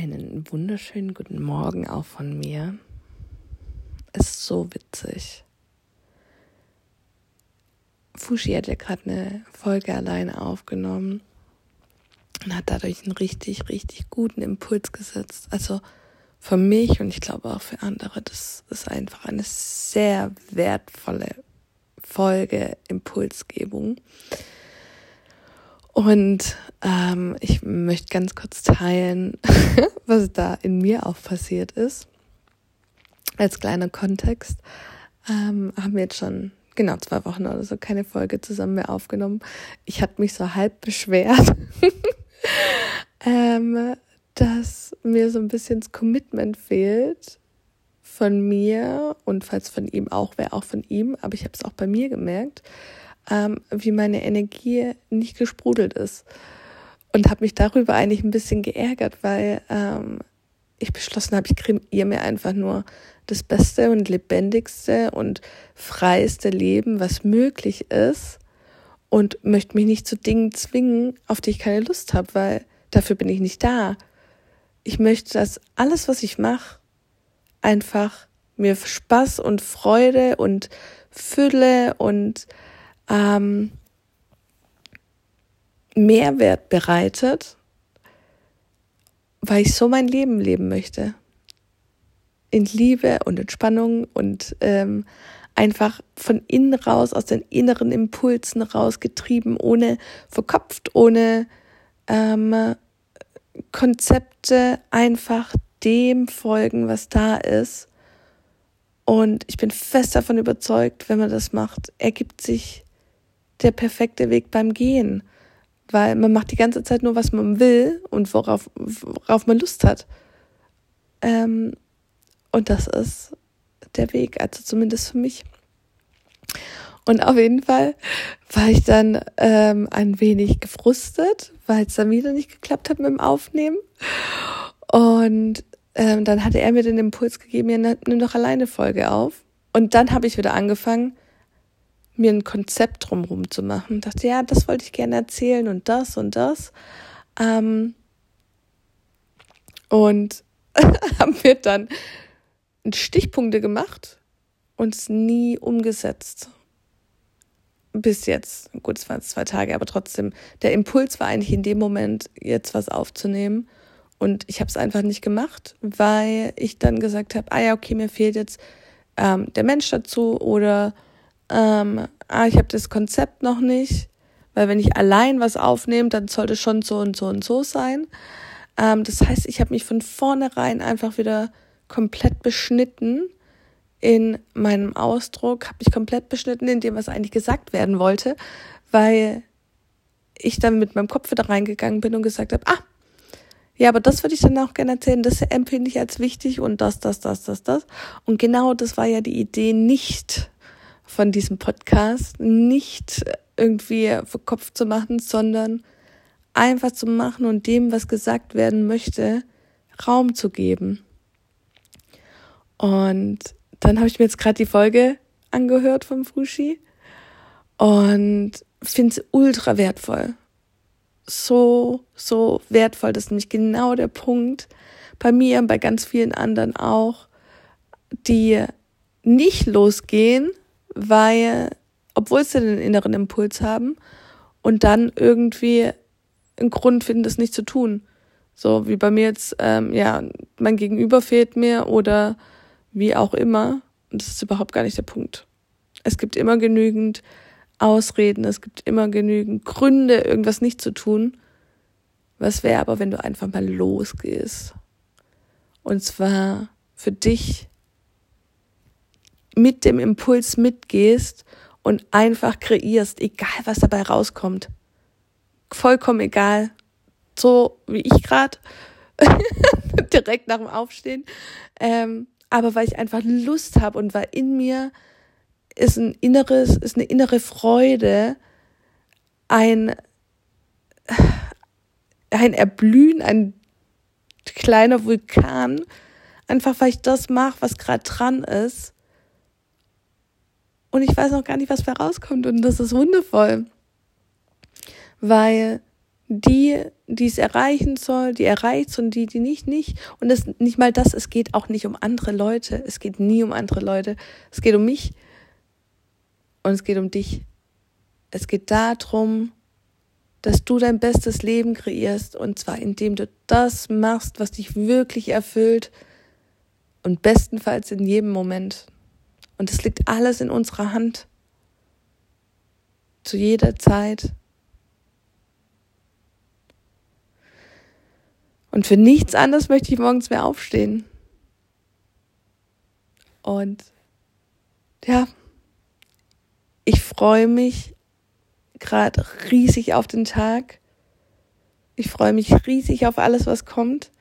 Einen wunderschönen guten Morgen auch von mir. Es ist so witzig. Fushi hat ja gerade eine Folge alleine aufgenommen und hat dadurch einen richtig, richtig guten Impuls gesetzt. Also für mich und ich glaube auch für andere, das ist einfach eine sehr wertvolle Folge Impulsgebung. Und ähm, ich möchte ganz kurz teilen, was da in mir auch passiert ist. Als kleiner Kontext ähm, haben wir jetzt schon genau zwei Wochen oder so keine Folge zusammen mehr aufgenommen. Ich hatte mich so halb beschwert, ähm, dass mir so ein bisschen das Commitment fehlt von mir und falls von ihm auch, wäre auch von ihm, aber ich habe es auch bei mir gemerkt, ähm, wie meine Energie nicht gesprudelt ist. Und habe mich darüber eigentlich ein bisschen geärgert, weil ähm, ich beschlossen habe, ich kreiere mir einfach nur das beste und lebendigste und freiste Leben, was möglich ist und möchte mich nicht zu Dingen zwingen, auf die ich keine Lust habe, weil dafür bin ich nicht da. Ich möchte, dass alles, was ich mache, einfach mir Spaß und Freude und Fülle und ähm, Mehrwert bereitet, weil ich so mein Leben leben möchte. In Liebe und Entspannung und ähm, einfach von innen raus, aus den inneren Impulsen raus getrieben, ohne verkopft, ohne ähm, Konzepte, einfach dem folgen, was da ist. Und ich bin fest davon überzeugt, wenn man das macht, ergibt sich der perfekte Weg beim Gehen, weil man macht die ganze Zeit nur, was man will und worauf, worauf man Lust hat. Ähm, und das ist der Weg, also zumindest für mich. Und auf jeden Fall war ich dann ähm, ein wenig gefrustet, weil es dann wieder nicht geklappt hat mit dem Aufnehmen. Und ähm, dann hatte er mir den Impuls gegeben, ja, nimm doch alleine Folge auf. Und dann habe ich wieder angefangen, mir ein Konzept drumherum zu machen. Ich dachte, ja, das wollte ich gerne erzählen und das und das. Ähm, und haben wir dann Stichpunkte gemacht und es nie umgesetzt. Bis jetzt. Gut, es waren zwei Tage, aber trotzdem, der Impuls war eigentlich in dem Moment, jetzt was aufzunehmen. Und ich habe es einfach nicht gemacht, weil ich dann gesagt habe, ah ja, okay, mir fehlt jetzt ähm, der Mensch dazu oder ähm, ah, ich habe das Konzept noch nicht, weil wenn ich allein was aufnehme, dann sollte schon so und so und so sein. Ähm, das heißt, ich habe mich von vornherein einfach wieder komplett beschnitten in meinem Ausdruck, habe mich komplett beschnitten in dem, was eigentlich gesagt werden wollte, weil ich dann mit meinem Kopf wieder reingegangen bin und gesagt habe, ah, ja, aber das würde ich dann auch gerne erzählen, das empfinde ich als wichtig und das, das, das, das, das. Und genau das war ja die Idee nicht von diesem Podcast nicht irgendwie verkopft zu machen, sondern einfach zu machen und dem, was gesagt werden möchte, Raum zu geben. Und dann habe ich mir jetzt gerade die Folge angehört vom Fushi und finde es ultra wertvoll. So, so wertvoll. Das ist nämlich genau der Punkt bei mir und bei ganz vielen anderen auch, die nicht losgehen, weil, obwohl sie den inneren Impuls haben und dann irgendwie einen Grund finden, das nicht zu tun. So wie bei mir jetzt, ähm, ja, mein Gegenüber fehlt mir oder wie auch immer. Und das ist überhaupt gar nicht der Punkt. Es gibt immer genügend Ausreden, es gibt immer genügend Gründe, irgendwas nicht zu tun. Was wäre aber, wenn du einfach mal losgehst? Und zwar für dich mit dem Impuls mitgehst und einfach kreierst, egal was dabei rauskommt. Vollkommen egal. So wie ich gerade, direkt nach dem Aufstehen. Ähm, aber weil ich einfach Lust habe und weil in mir ist ein inneres, ist eine innere Freude, ein, ein Erblühen, ein kleiner Vulkan, einfach weil ich das mache, was gerade dran ist und ich weiß noch gar nicht, was da rauskommt. Und das ist wundervoll. Weil die, die es erreichen soll, die erreicht und die, die nicht, nicht. Und das nicht mal das, es geht auch nicht um andere Leute. Es geht nie um andere Leute. Es geht um mich und es geht um dich. Es geht darum, dass du dein bestes Leben kreierst und zwar indem du das machst, was dich wirklich erfüllt und bestenfalls in jedem Moment. Und es liegt alles in unserer Hand. Zu jeder Zeit. Und für nichts anderes möchte ich morgens mehr aufstehen. Und ja, ich freue mich gerade riesig auf den Tag. Ich freue mich riesig auf alles, was kommt,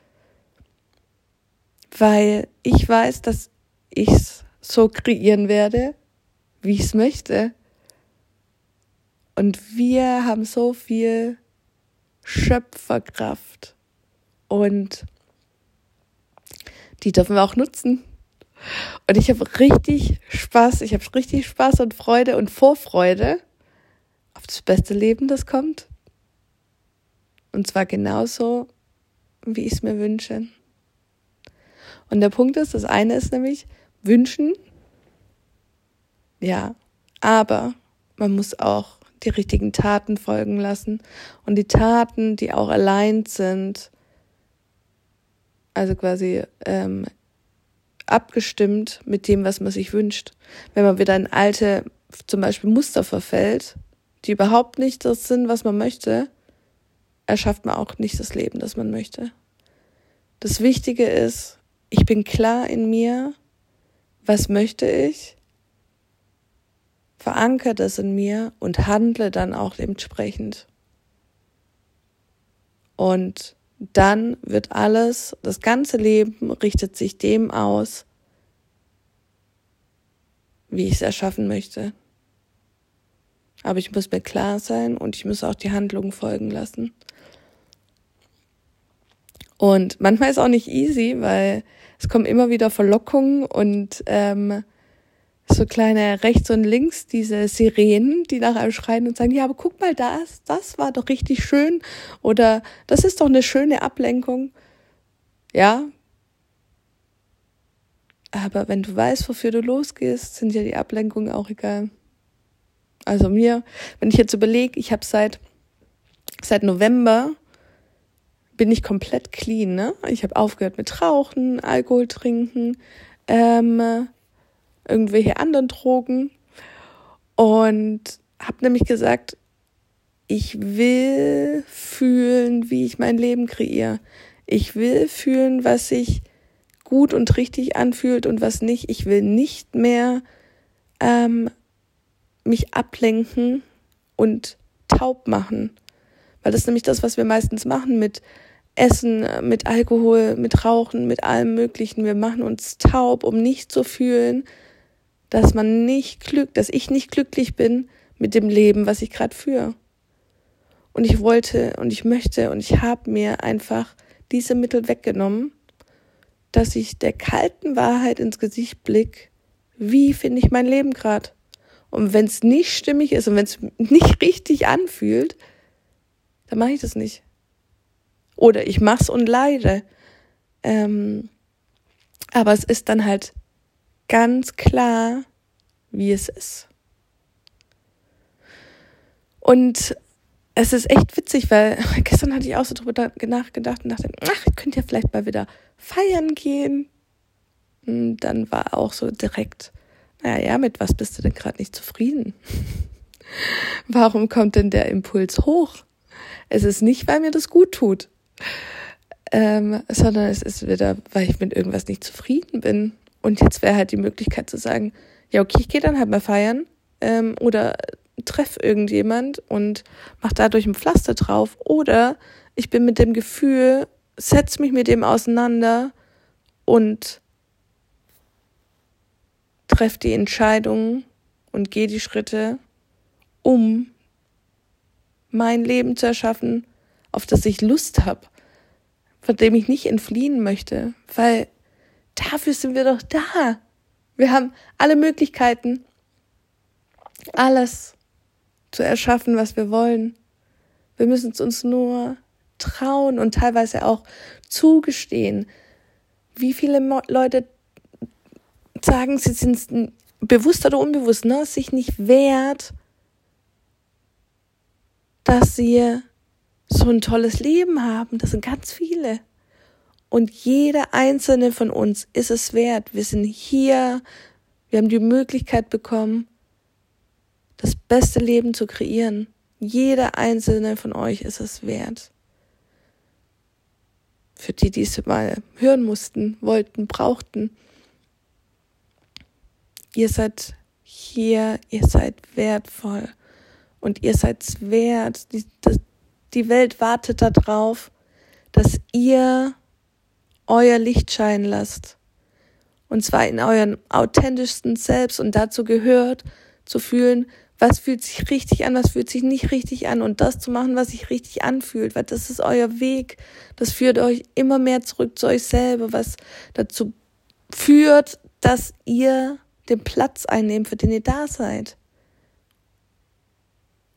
weil ich weiß, dass ich es so kreieren werde, wie ich es möchte. Und wir haben so viel Schöpferkraft und die dürfen wir auch nutzen. Und ich habe richtig Spaß, ich habe richtig Spaß und Freude und Vorfreude auf das beste Leben, das kommt. Und zwar genauso, wie ich es mir wünsche. Und der Punkt ist, das eine ist nämlich wünschen, ja, aber man muss auch die richtigen Taten folgen lassen und die Taten, die auch allein sind, also quasi ähm, abgestimmt mit dem, was man sich wünscht. Wenn man wieder in alte, zum Beispiel Muster verfällt, die überhaupt nicht das sind, was man möchte, erschafft man auch nicht das Leben, das man möchte. Das Wichtige ist, ich bin klar in mir, was möchte ich, verankere das in mir und handle dann auch entsprechend. Und dann wird alles, das ganze Leben richtet sich dem aus, wie ich es erschaffen möchte. Aber ich muss mir klar sein und ich muss auch die Handlungen folgen lassen. Und manchmal ist auch nicht easy, weil es kommen immer wieder Verlockungen und ähm, so kleine rechts und links diese Sirenen, die nach einem schreien und sagen, ja, aber guck mal, das, das war doch richtig schön oder das ist doch eine schöne Ablenkung. Ja. Aber wenn du weißt, wofür du losgehst, sind ja die Ablenkungen auch egal. Also mir, wenn ich jetzt überlege, ich habe seit seit November bin ich komplett clean, ne? Ich habe aufgehört mit Rauchen, Alkohol trinken, ähm, irgendwelche anderen Drogen und habe nämlich gesagt, ich will fühlen, wie ich mein Leben kreiere. Ich will fühlen, was sich gut und richtig anfühlt und was nicht. Ich will nicht mehr ähm, mich ablenken und taub machen. Weil das ist nämlich das, was wir meistens machen mit Essen, mit Alkohol, mit Rauchen, mit allem Möglichen. Wir machen uns taub, um nicht zu fühlen, dass man nicht glück, dass ich nicht glücklich bin mit dem Leben, was ich gerade führe. Und ich wollte und ich möchte und ich habe mir einfach diese Mittel weggenommen, dass ich der kalten Wahrheit ins Gesicht blick, wie finde ich mein Leben gerade? Und wenn es nicht stimmig ist und wenn es nicht richtig anfühlt, dann mache ich das nicht. Oder ich mach's und leide. Ähm, aber es ist dann halt ganz klar, wie es ist. Und es ist echt witzig, weil gestern hatte ich auch so drüber nachgedacht und dachte, ach, ich könnte ja vielleicht mal wieder feiern gehen. Und dann war auch so direkt, naja, mit was bist du denn gerade nicht zufrieden? Warum kommt denn der Impuls hoch? Es ist nicht, weil mir das gut tut, ähm, sondern es ist wieder, weil ich mit irgendwas nicht zufrieden bin. Und jetzt wäre halt die Möglichkeit zu sagen, ja, okay, ich gehe dann halt mal feiern ähm, oder treff irgendjemand und mach dadurch ein Pflaster drauf. Oder ich bin mit dem Gefühl, setz mich mit dem auseinander und treff die Entscheidung und gehe die Schritte, um mein Leben zu erschaffen, auf das ich Lust habe, von dem ich nicht entfliehen möchte, weil Dafür sind wir doch da. Wir haben alle Möglichkeiten, alles zu erschaffen, was wir wollen. Wir müssen es uns nur trauen und teilweise auch zugestehen. Wie viele Mo Leute sagen, sie sind bewusst oder unbewusst, ne, sich nicht wert, dass sie so ein tolles Leben haben. Das sind ganz viele. Und jeder einzelne von uns ist es wert. Wir sind hier, wir haben die Möglichkeit bekommen, das beste Leben zu kreieren. Jeder einzelne von euch ist es wert. Für die, die es mal hören mussten, wollten, brauchten. Ihr seid hier, ihr seid wertvoll und ihr seid wert. Die, das, die Welt wartet darauf, dass ihr euer Licht scheinen lasst. Und zwar in euren authentischsten Selbst. Und dazu gehört zu fühlen, was fühlt sich richtig an, was fühlt sich nicht richtig an und das zu machen, was sich richtig anfühlt, weil das ist euer Weg. Das führt euch immer mehr zurück zu euch selber, was dazu führt, dass ihr den Platz einnehmt, für den ihr da seid.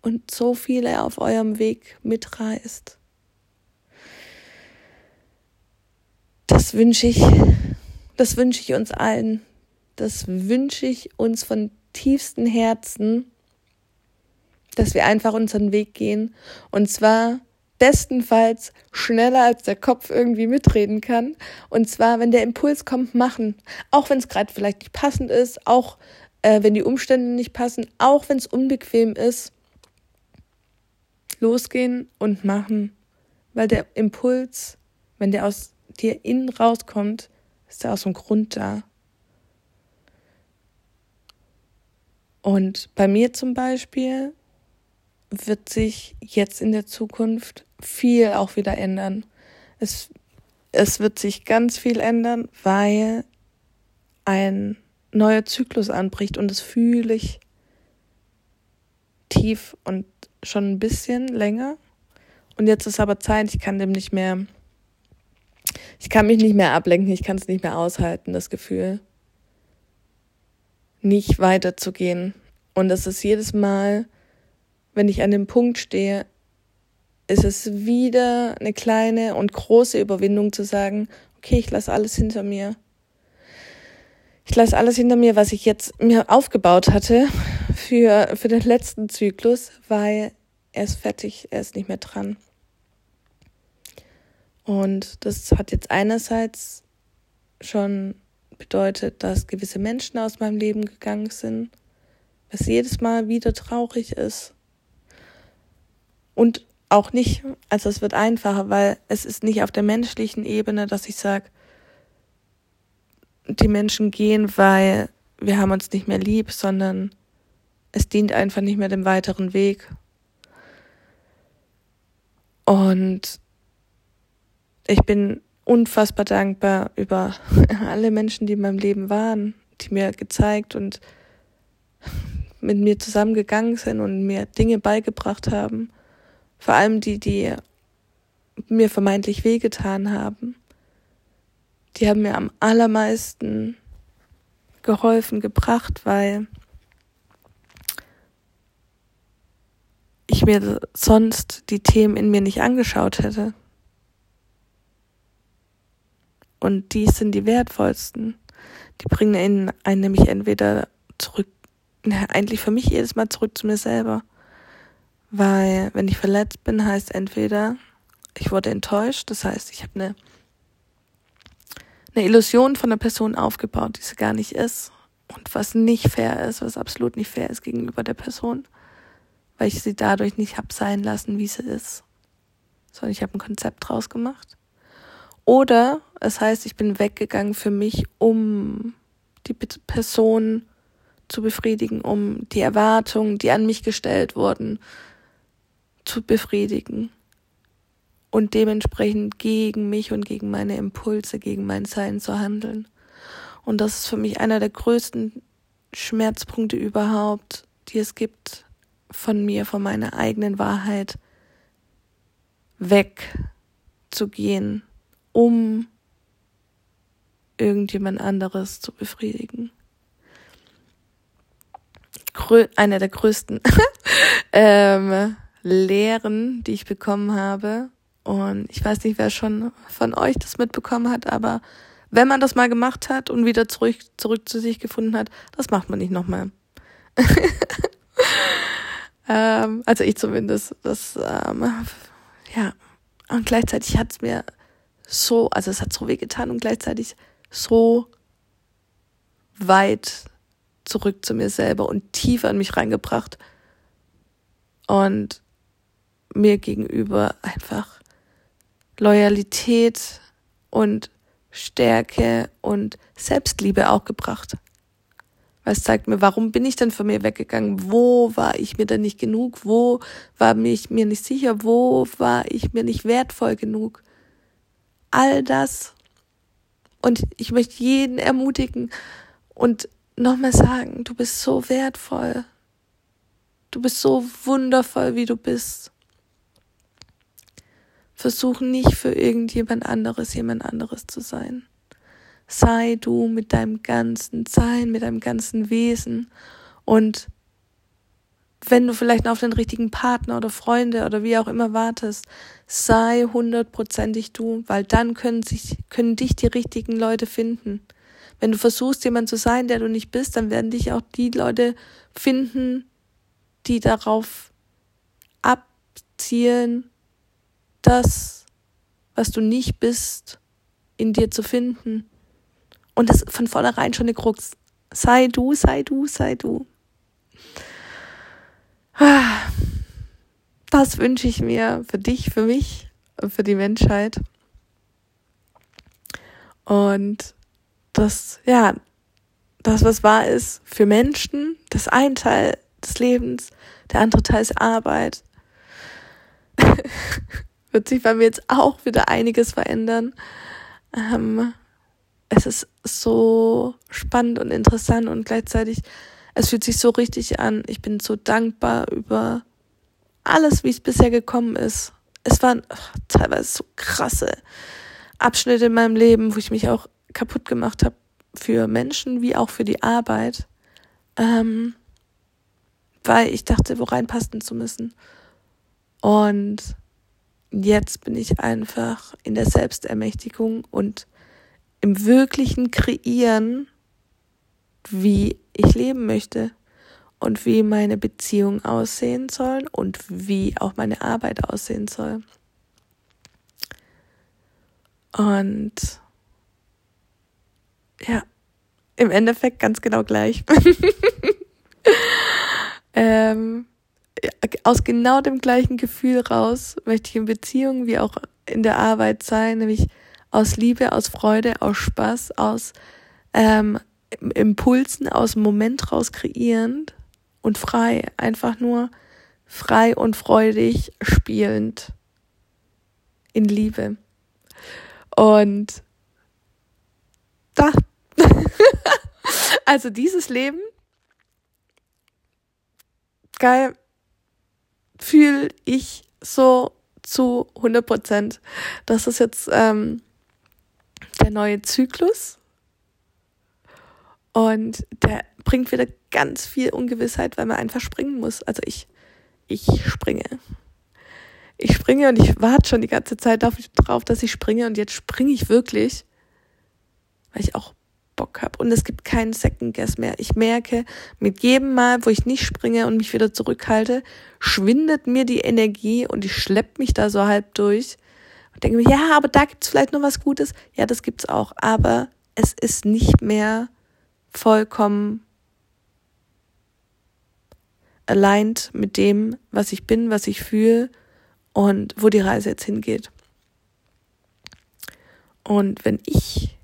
Und so viele auf eurem Weg mitreißt. Das wünsche ich, das wünsche ich uns allen. Das wünsche ich uns von tiefstem Herzen, dass wir einfach unseren Weg gehen. Und zwar bestenfalls schneller als der Kopf irgendwie mitreden kann. Und zwar, wenn der Impuls kommt, machen. Auch wenn es gerade vielleicht nicht passend ist, auch äh, wenn die Umstände nicht passen, auch wenn es unbequem ist. Losgehen und machen. Weil der Impuls, wenn der aus dir innen rauskommt, ist der aus dem Grund da. Und bei mir zum Beispiel wird sich jetzt in der Zukunft viel auch wieder ändern. Es, es wird sich ganz viel ändern, weil ein neuer Zyklus anbricht und das fühle ich tief und schon ein bisschen länger. Und jetzt ist aber Zeit, ich kann dem nicht mehr, ich kann mich nicht mehr ablenken, ich kann es nicht mehr aushalten, das Gefühl, nicht weiterzugehen. Und es ist jedes Mal, wenn ich an dem Punkt stehe, ist es wieder eine kleine und große Überwindung zu sagen, okay, ich lasse alles hinter mir. Ich lasse alles hinter mir, was ich jetzt mir aufgebaut hatte für, für den letzten Zyklus, weil er ist fertig, er ist nicht mehr dran. Und das hat jetzt einerseits schon bedeutet, dass gewisse Menschen aus meinem Leben gegangen sind, was jedes Mal wieder traurig ist. Und auch nicht, also es wird einfacher, weil es ist nicht auf der menschlichen Ebene, dass ich sage, die Menschen gehen, weil wir haben uns nicht mehr lieb, sondern es dient einfach nicht mehr dem weiteren Weg. Und ich bin unfassbar dankbar über alle Menschen, die in meinem Leben waren, die mir gezeigt und mit mir zusammengegangen sind und mir Dinge beigebracht haben. Vor allem die, die mir vermeintlich wehgetan haben. Die haben mir am allermeisten geholfen, gebracht, weil ich mir sonst die Themen in mir nicht angeschaut hätte. Und die sind die wertvollsten. Die bringen einen nämlich entweder zurück, na, eigentlich für mich jedes Mal zurück zu mir selber. Weil wenn ich verletzt bin, heißt entweder, ich wurde enttäuscht, das heißt, ich habe eine, eine Illusion von einer Person aufgebaut, die sie gar nicht ist. Und was nicht fair ist, was absolut nicht fair ist gegenüber der Person, weil ich sie dadurch nicht hab sein lassen, wie sie ist. Sondern ich habe ein Konzept draus gemacht. Oder es heißt, ich bin weggegangen für mich, um die Person zu befriedigen, um die Erwartungen, die an mich gestellt wurden, zu befriedigen und dementsprechend gegen mich und gegen meine Impulse, gegen mein Sein zu handeln. Und das ist für mich einer der größten Schmerzpunkte überhaupt, die es gibt, von mir, von meiner eigenen Wahrheit wegzugehen, um irgendjemand anderes zu befriedigen. Grö einer der größten ähm, Lehren, die ich bekommen habe. Und ich weiß nicht, wer schon von euch das mitbekommen hat, aber wenn man das mal gemacht hat und wieder zurück, zurück zu sich gefunden hat, das macht man nicht nochmal. ähm, also ich zumindest. Das, ähm, ja. Und gleichzeitig hat es mir so, also es hat so weh getan und gleichzeitig so weit zurück zu mir selber und tiefer in mich reingebracht und mir gegenüber einfach Loyalität und Stärke und Selbstliebe auch gebracht. Weil es zeigt mir, warum bin ich denn von mir weggegangen? Wo war ich mir denn nicht genug? Wo war ich mir nicht sicher? Wo war ich mir nicht wertvoll genug? All das. Und ich möchte jeden ermutigen und nochmal sagen, du bist so wertvoll. Du bist so wundervoll, wie du bist. Versuch nicht für irgendjemand anderes jemand anderes zu sein. Sei du mit deinem ganzen Sein, mit deinem ganzen Wesen und wenn du vielleicht auf den richtigen Partner oder Freunde oder wie auch immer wartest, sei hundertprozentig du, weil dann können sich, können dich die richtigen Leute finden. Wenn du versuchst, jemand zu sein, der du nicht bist, dann werden dich auch die Leute finden, die darauf abzielen, das, was du nicht bist, in dir zu finden. Und das von vornherein schon eine Krux. Sei du, sei du, sei du. Das wünsche ich mir für dich, für mich für die Menschheit. Und das, ja, das, was wahr ist für Menschen, das ein Teil des Lebens, der andere Teil ist Arbeit. Wird sich bei mir jetzt auch wieder einiges verändern. Ähm, es ist so spannend und interessant und gleichzeitig, es fühlt sich so richtig an. Ich bin so dankbar über alles, wie es bisher gekommen ist. Es waren ach, teilweise so krasse Abschnitte in meinem Leben, wo ich mich auch kaputt gemacht habe für Menschen wie auch für die Arbeit. Ähm, weil ich dachte, wo reinpassen zu müssen. Und jetzt bin ich einfach in der Selbstermächtigung und im wirklichen Kreieren, wie ich leben möchte und wie meine Beziehungen aussehen sollen und wie auch meine Arbeit aussehen soll. Und ja, im Endeffekt ganz genau gleich. ähm, aus genau dem gleichen Gefühl raus möchte ich in Beziehungen wie auch in der Arbeit sein, nämlich aus Liebe, aus Freude, aus Spaß, aus ähm, Impulsen, aus dem Moment raus kreierend und frei, einfach nur frei und freudig spielend in Liebe. Und da, also dieses Leben, geil, fühle ich so zu 100 Prozent. Das ist jetzt ähm, der neue Zyklus. Und der bringt wieder ganz viel Ungewissheit, weil man einfach springen muss. Also ich, ich springe. Ich springe und ich warte schon die ganze Zeit darauf, dass ich springe und jetzt springe ich wirklich, weil ich auch Bock habe. Und es gibt keinen Second Guess mehr. Ich merke, mit jedem Mal, wo ich nicht springe und mich wieder zurückhalte, schwindet mir die Energie und ich schlepp mich da so halb durch und denke mir, ja, aber da gibt's vielleicht noch was Gutes. Ja, das gibt's auch. Aber es ist nicht mehr vollkommen aligned mit dem, was ich bin, was ich fühle und wo die Reise jetzt hingeht. Und wenn ich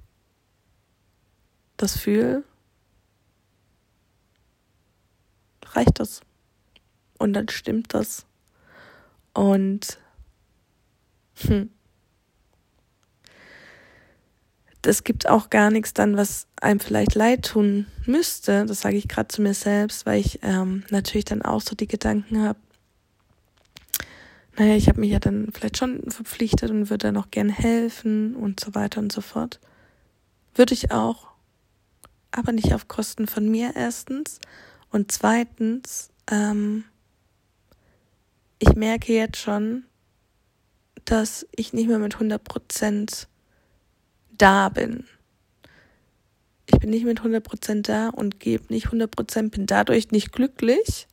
das fühle, reicht das. Und dann stimmt das. Und hm, es gibt auch gar nichts dann, was einem vielleicht leid tun müsste. Das sage ich gerade zu mir selbst, weil ich ähm, natürlich dann auch so die Gedanken habe. Naja, ich habe mich ja dann vielleicht schon verpflichtet und würde dann auch gern helfen und so weiter und so fort. Würde ich auch aber nicht auf Kosten von mir erstens. Und zweitens, ähm, ich merke jetzt schon, dass ich nicht mehr mit 100% da bin. Ich bin nicht mit 100% da und gebe nicht 100%, bin dadurch nicht glücklich,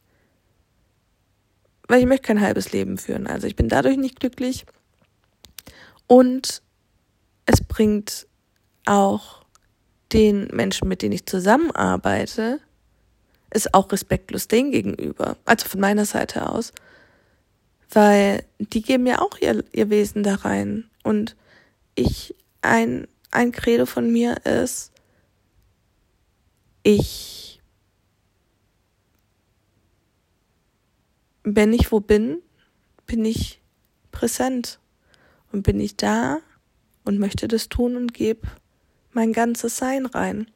weil ich möchte kein halbes Leben führen. Also ich bin dadurch nicht glücklich und es bringt auch den Menschen, mit denen ich zusammenarbeite, ist auch respektlos denen gegenüber. Also von meiner Seite aus. Weil die geben ja auch ihr, ihr Wesen da rein. Und ich, ein, ein Credo von mir ist, ich, wenn ich wo bin, bin ich präsent und bin ich da und möchte das tun und gebe mein ganzes Sein rein.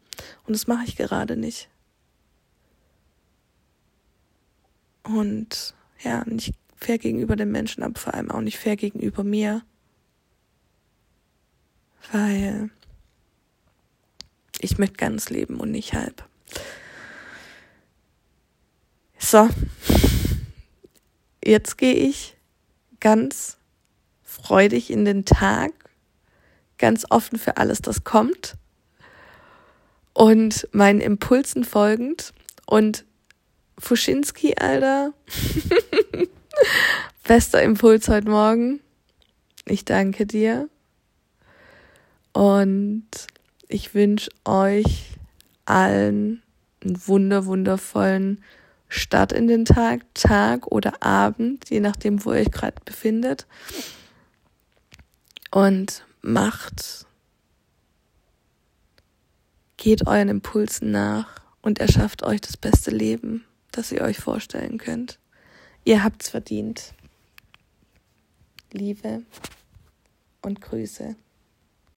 Und das mache ich gerade nicht. Und ja, nicht fair gegenüber den Menschen, aber vor allem auch nicht fair gegenüber mir. Weil ich möchte ganz leben und nicht halb. So, jetzt gehe ich ganz freudig in den Tag, ganz offen für alles, das kommt und meinen Impulsen folgend und Fuschinski, Alter. Bester Impuls heute Morgen. Ich danke dir. Und ich wünsche euch allen einen wunder, wundervollen Start in den Tag, Tag oder Abend, je nachdem, wo ihr euch gerade befindet. Und macht, geht euren Impulsen nach und erschafft euch das beste Leben das ihr euch vorstellen könnt. Ihr habt's verdient. Liebe und Grüße.